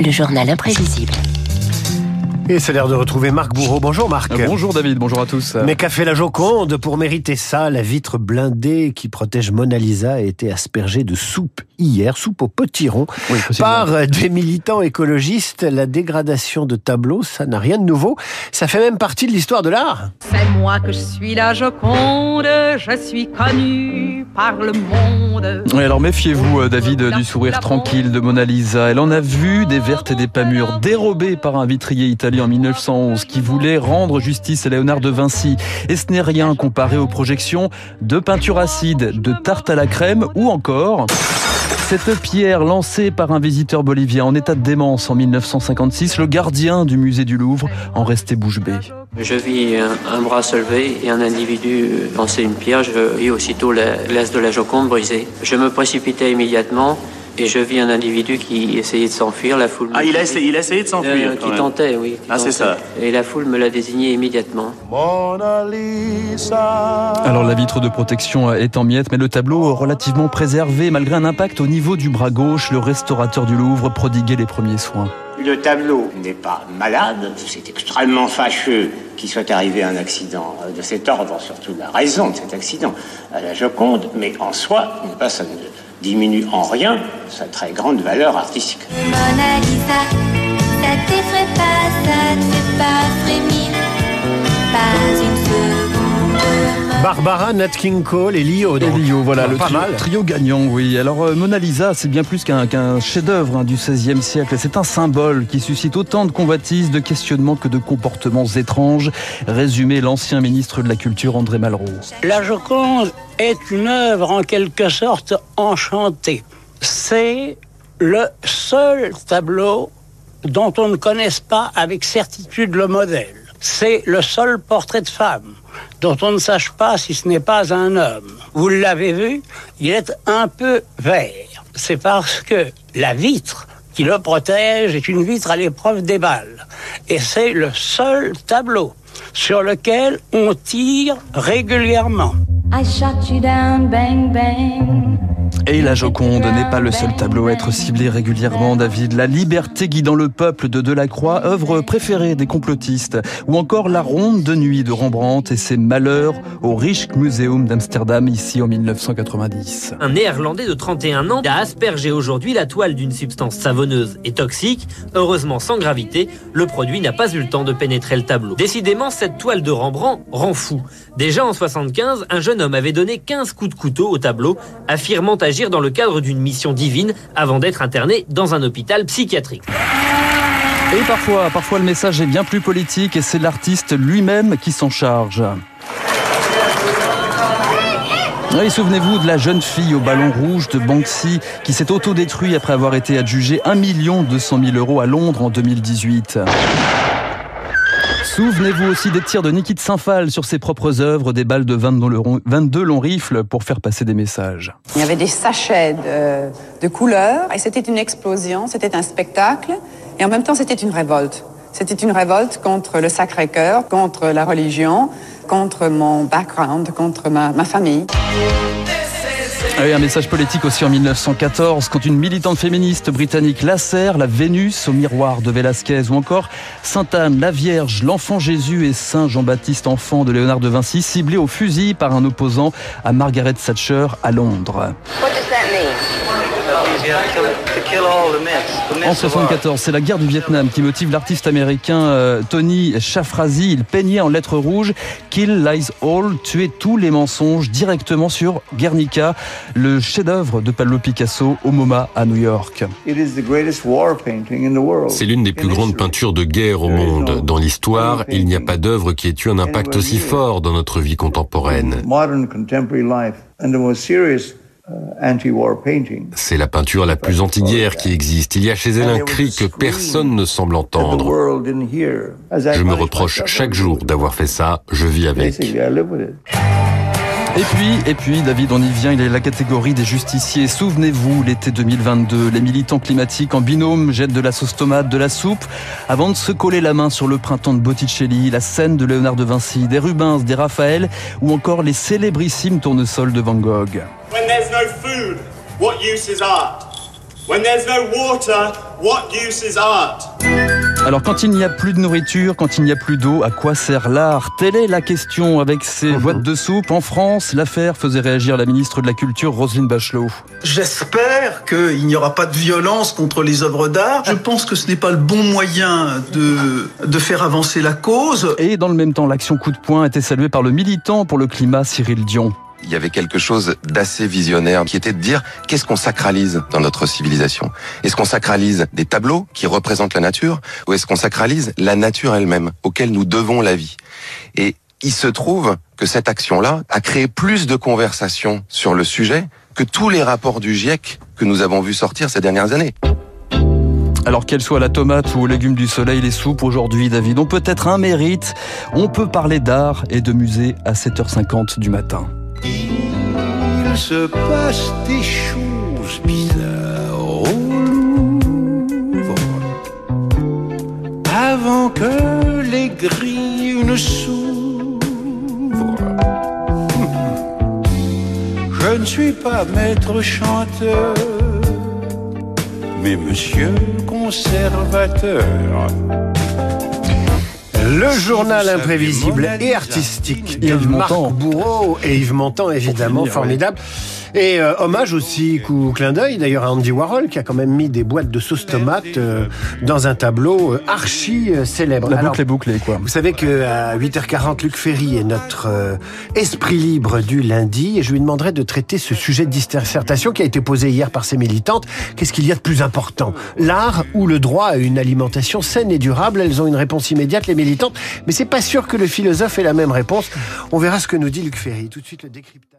Le journal imprévisible. Et c'est l'heure de retrouver Marc Bourreau. Bonjour Marc. Euh, bonjour David, bonjour à tous. Mais qu'a fait la Joconde pour mériter ça? La vitre blindée qui protège Mona Lisa a été aspergée de soupe hier, soupe au potiron, Oui, par des militants écologistes. La dégradation de tableaux, ça n'a rien de nouveau. Ça fait même partie de l'histoire de l'art. C'est moi que je suis la Joconde, je suis connue par le monde. Oui, alors méfiez-vous, euh, David, du sourire tranquille de Mona Lisa. Elle en a vu des vertes et des pas mûres, dérobées par un vitrier italien en 1911 qui voulait rendre justice à Léonard de Vinci. Et ce n'est rien comparé aux projections de peinture acide, de tarte à la crème ou encore... Cette pierre lancée par un visiteur bolivien en état de démence en 1956, le gardien du musée du Louvre en restait bouche bée. Je vis un, bras se lever et un individu lancer une pierre. Je vis aussitôt la glace de la Joconde brisée. Je me précipitais immédiatement et je vis un individu qui essayait de s'enfuir. La foule. Ah, il a essayé, il a essayé de s'enfuir. Euh, qui même. tentait, oui. qui Ah, c'est ça. Et la foule me l'a désigné immédiatement. Alors la vitre de protection est en miettes, mais le tableau relativement préservé malgré un impact au niveau du bras gauche. Le restaurateur du Louvre prodiguait les premiers soins. Le tableau n'est pas malade, c'est extrêmement fâcheux qu'il soit arrivé un accident de cet ordre, surtout la raison de cet accident à la Joconde, mais en soi, pas, ça ne diminue en rien sa très grande valeur artistique. Barbara, Nat King Cole et Lio. donc. Voilà Ah, le trio, gagnant, oui. Alors euh, Mona Lisa, c'est bien plus qu'un qu'un chef-d'œuvre hein, du XVIe siècle. C'est un symbole qui suscite autant de convoitises, de questionnements que de comportements étranges. Résumé l'ancien ministre de la Culture André Malraux. La Joconde est une œuvre en quelque sorte enchantée. C'est le seul tableau dont on ne connaisse pas avec certitude le modèle. C'est le seul portrait de femme dont on ne sache pas si ce n'est pas un homme. Vous l'avez vu, il est un peu vert. C'est parce que la vitre qui le protège est une vitre à l'épreuve des balles. Et c'est le seul tableau sur lequel on tire régulièrement. I shot you down, bang bang. Et la Joconde n'est pas le seul tableau à être ciblé régulièrement, David. La liberté guidant le peuple de Delacroix, œuvre préférée des complotistes. Ou encore La ronde de nuit de Rembrandt et ses malheurs au Rijksmuseum d'Amsterdam, ici en 1990. Un néerlandais de 31 ans a aspergé aujourd'hui la toile d'une substance savonneuse et toxique. Heureusement sans gravité, le produit n'a pas eu le temps de pénétrer le tableau. Décidément, cette toile de Rembrandt rend fou. Déjà en 75, un jeune homme avait donné 15 coups de couteau au tableau, affirmant agir dans le cadre d'une mission divine avant d'être interné dans un hôpital psychiatrique. Et parfois, parfois le message est bien plus politique et c'est l'artiste lui-même qui s'en charge. Oui, souvenez-vous de la jeune fille au ballon rouge de Banksy qui s'est autodétruit après avoir été adjugée 1 200 000 euros à Londres en 2018. Souvenez-vous aussi des tirs de Niki de Saint-Phal sur ses propres œuvres, des balles de 22 longs- 22 longs rifles pour faire passer des messages. Il y avait des sachets de, couleurs et c'était une explosion, c'était un spectacle et en même temps c'était une révolte. C'était une révolte contre le Sacré-Cœur, contre la religion, contre mon background, contre ma famille. Ah un message politique aussi en 1914, quand une militante féministe britannique lacère la Vénus au miroir de Velázquez, ou encore Sainte-Anne, la Vierge, l'enfant Jésus et Saint Jean-Baptiste enfant de Léonard de Vinci, ciblés au fusil par un opposant à Margaret Thatcher à Londres. En 74, c'est la guerre du Vietnam qui motive l'artiste américain euh, Tony Shafrazi. Il peignait en lettres rouges Kill Lies All, tuer tous les mensonges directement sur Guernica, le chef-d'œuvre de Pablo Picasso au MoMA à New York. C'est l'une des plus grandes peintures de guerre au monde. Dans l'histoire, il n'y a pas d'œuvre qui ait eu un impact aussi fort dans notre vie contemporaine. C'est la peinture la plus anti-guerre qui existe. Il y a chez elle un cri que personne ne semble entendre. Je me reproche chaque jour d'avoir fait ça, je vis avec. Et puis, et puis, David, on y vient, il est la catégorie des justiciers. Souvenez-vous, l'été 2022, les militants climatiques en binôme jettent de la sauce tomate, de la soupe, avant de se coller la main sur le printemps de Botticelli, la scène de Léonard de Vinci, des Rubens, des Raphaël, ou encore les célébrissimes tournesols de Van Gogh. Food, what use is art? When there's no water, what use is art? Alors quand il n'y a plus de nourriture, quand il n'y a plus d'eau, à quoi sert l'art? Telle est la question avec ces boîtes de soupe. En France, l'affaire faisait réagir la ministre de la Culture, Roselyne Bachelot. J'espère qu'il n'y aura pas de violence contre les œuvres d'art. Je pense que ce n'est pas le bon moyen de, de faire avancer la cause. Et dans le même temps, l'action coup de poing était saluée par le militant pour le climat Cyril Dion. Il y avait quelque chose d'assez visionnaire qui était de dire qu'est-ce qu'on sacralise dans notre civilisation? Est-ce qu'on sacralise des tableaux qui représentent la nature ou est-ce qu'on sacralise la nature elle-même auquel nous devons la vie? Et il se trouve que cette action-là a créé plus de conversations sur le sujet que tous les rapports du GIEC que nous avons vu sortir ces dernières années. Alors qu'elle soit la tomate ou aux légumes du soleil, les soupes aujourd'hui, David, ont peut-être un mérite. On peut parler d'art et de musée à 7h50 du matin. Se passe des choses bizarres au Louvre avant que les grilles ne s'ouvrent. Je ne suis pas maître chanteur, mais monsieur conservateur. Le journal imprévisible et artistique. De Marc Bourreau et Yves Montand, évidemment, formidable. Et euh, hommage aussi, coup clin d'œil d'ailleurs à Andy Warhol qui a quand même mis des boîtes de sauce tomate euh, dans un tableau euh, archi célèbre. La boucle est bouclée quoi. Vous savez que à 8h40 Luc Ferry est notre esprit libre du lundi et je lui demanderai de traiter ce sujet de dissertation qui a été posé hier par ses militantes. Qu'est-ce qu'il y a de plus important? L'art ou le droit à une alimentation saine et durable? Elles ont une réponse immédiate les militantes, mais c'est pas sûr que le philosophe ait la même réponse. On verra ce que nous dit Luc Ferry. Tout de suite le décryptage.